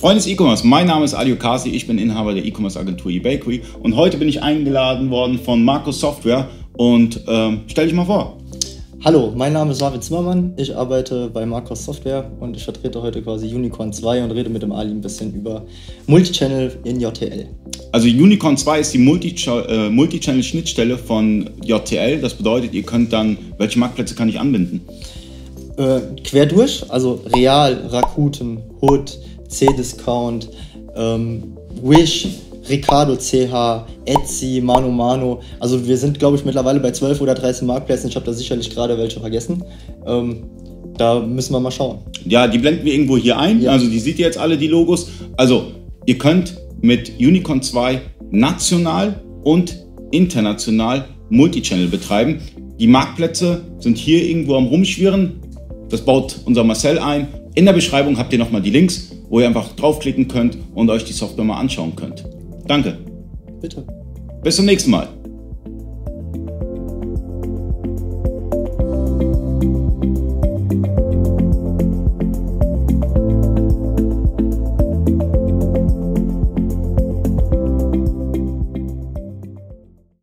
Freunde des E-Commerce, mein Name ist Ali Okasi, ich bin Inhaber der E-Commerce Agentur eBakery und heute bin ich eingeladen worden von Markus Software und ähm, stell dich mal vor. Hallo, mein Name ist David Zimmermann, ich arbeite bei Marcos Software und ich vertrete heute quasi Unicorn 2 und rede mit dem Ali ein bisschen über Multichannel in JTL. Also Unicorn 2 ist die äh, Multichannel-Schnittstelle von JTL, das bedeutet, ihr könnt dann, welche Marktplätze kann ich anbinden? Äh, quer durch, also Real, Rakuten, Hood, C-Discount, ähm, Wish, Ricardo CH, Etsy, Mano Mano. Also wir sind, glaube ich, mittlerweile bei 12 oder 13 Marktplätzen. Ich habe da sicherlich gerade welche vergessen. Ähm, da müssen wir mal schauen. Ja, die blenden wir irgendwo hier ein. Ja. Also die seht ihr jetzt alle, die Logos. Also ihr könnt mit Unicorn 2 national und international Multichannel betreiben. Die Marktplätze sind hier irgendwo am Rumschwirren. Das baut unser Marcel ein. In der Beschreibung habt ihr nochmal die Links, wo ihr einfach draufklicken könnt und euch die Software mal anschauen könnt. Danke. Bitte. Bis zum nächsten Mal.